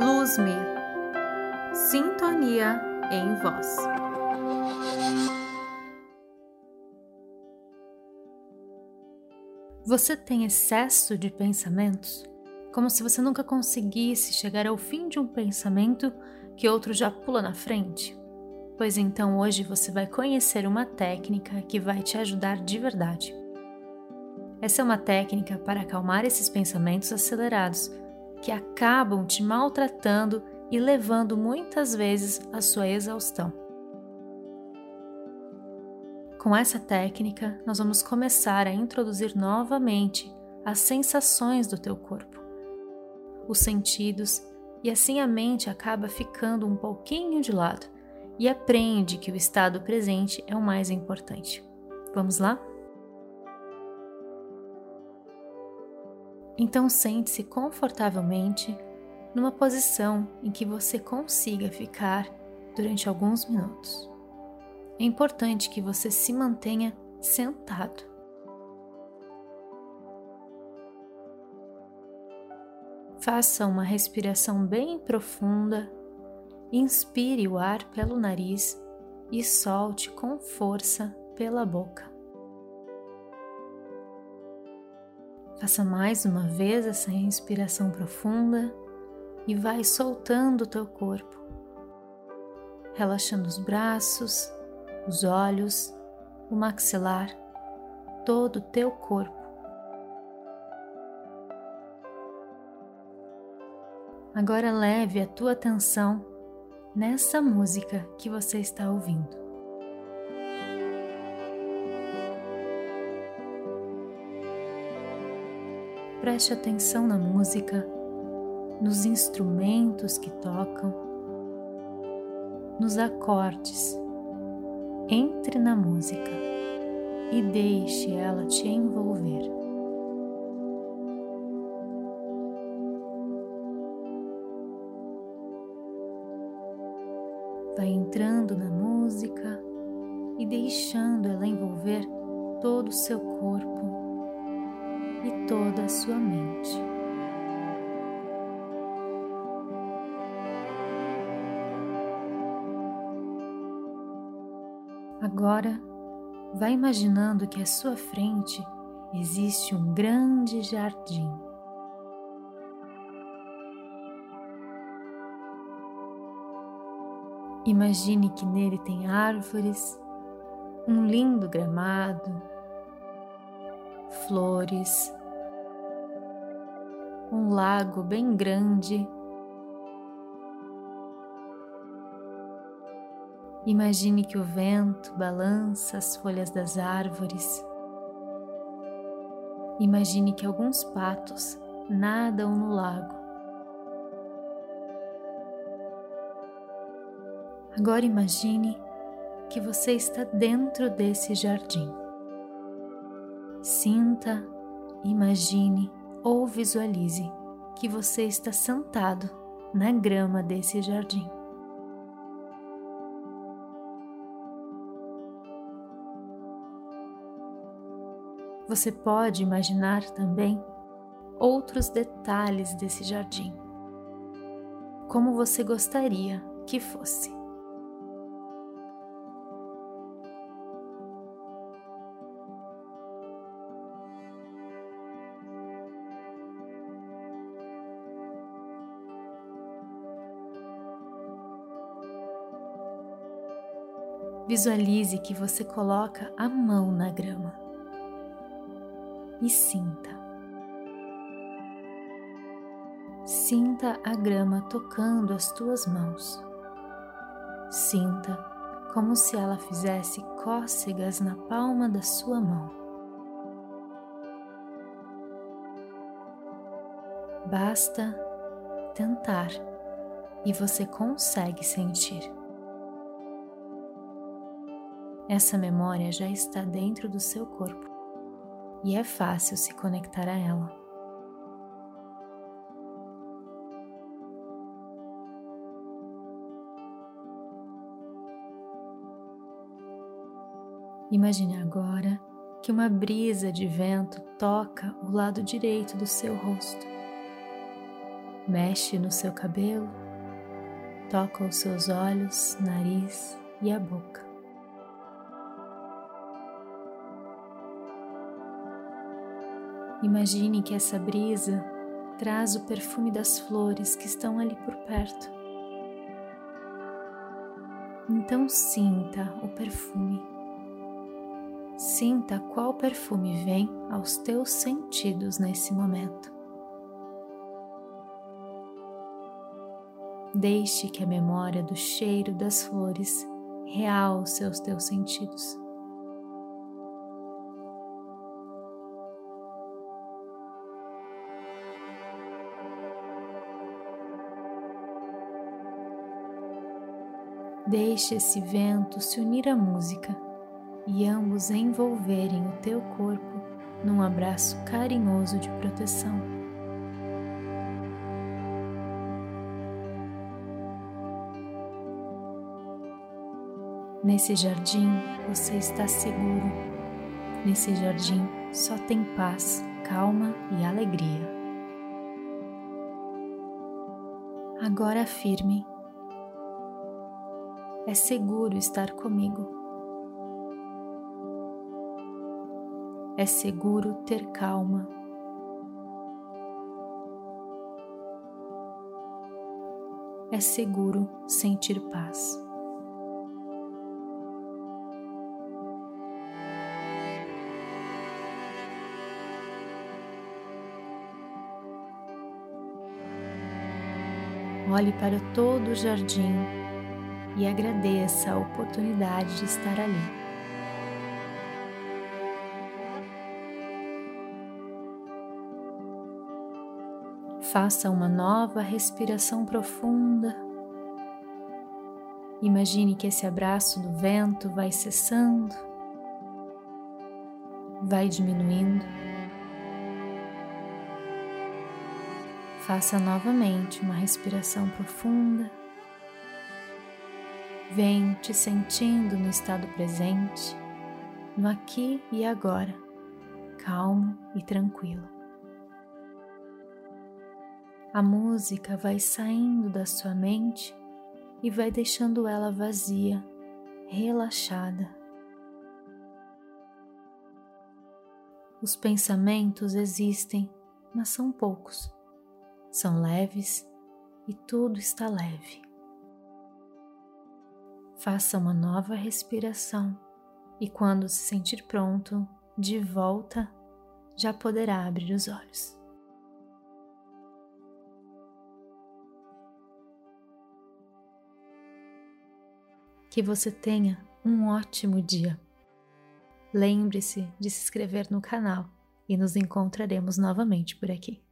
Luz-me, sintonia em voz. Você tem excesso de pensamentos? Como se você nunca conseguisse chegar ao fim de um pensamento que outro já pula na frente? Pois então hoje você vai conhecer uma técnica que vai te ajudar de verdade. Essa é uma técnica para acalmar esses pensamentos acelerados que acabam te maltratando e levando muitas vezes à sua exaustão. Com essa técnica, nós vamos começar a introduzir novamente as sensações do teu corpo, os sentidos, e assim a mente acaba ficando um pouquinho de lado e aprende que o estado presente é o mais importante. Vamos lá? Então sente-se confortavelmente numa posição em que você consiga ficar durante alguns minutos. É importante que você se mantenha sentado. Faça uma respiração bem profunda, inspire o ar pelo nariz e solte com força pela boca. Faça mais uma vez essa inspiração profunda e vai soltando o teu corpo, relaxando os braços, os olhos, o maxilar, todo o teu corpo. Agora leve a tua atenção nessa música que você está ouvindo. Preste atenção na música, nos instrumentos que tocam, nos acordes. Entre na música e deixe ela te envolver. Vai entrando na música e deixando ela envolver todo o seu corpo e toda a sua mente. Agora, vá imaginando que à sua frente existe um grande jardim. Imagine que nele tem árvores, um lindo gramado, flores, um lago bem grande. Imagine que o vento balança as folhas das árvores. Imagine que alguns patos nadam no lago. Agora imagine que você está dentro desse jardim. Sinta, imagine ou visualize que você está sentado na grama desse jardim. Você pode imaginar também outros detalhes desse jardim, como você gostaria que fosse. Visualize que você coloca a mão na grama e sinta. Sinta a grama tocando as tuas mãos. Sinta como se ela fizesse cócegas na palma da sua mão. Basta tentar e você consegue sentir. Essa memória já está dentro do seu corpo e é fácil se conectar a ela. Imagine agora que uma brisa de vento toca o lado direito do seu rosto. Mexe no seu cabelo, toca os seus olhos, nariz e a boca. Imagine que essa brisa traz o perfume das flores que estão ali por perto. Então sinta o perfume. Sinta qual perfume vem aos teus sentidos nesse momento. Deixe que a memória do cheiro das flores realce os teus sentidos. Deixe esse vento se unir à música e ambos envolverem o teu corpo num abraço carinhoso de proteção. Nesse jardim você está seguro. Nesse jardim só tem paz, calma e alegria. Agora afirme é seguro estar comigo. É seguro ter calma. É seguro sentir paz. Olhe para todo o jardim e agradeça a oportunidade de estar ali. Faça uma nova respiração profunda. Imagine que esse abraço do vento vai cessando, vai diminuindo. Faça novamente uma respiração profunda. Vem te sentindo no estado presente, no aqui e agora, calmo e tranquilo. A música vai saindo da sua mente e vai deixando ela vazia, relaxada. Os pensamentos existem, mas são poucos. São leves e tudo está leve. Faça uma nova respiração e, quando se sentir pronto, de volta, já poderá abrir os olhos. Que você tenha um ótimo dia. Lembre-se de se inscrever no canal e nos encontraremos novamente por aqui.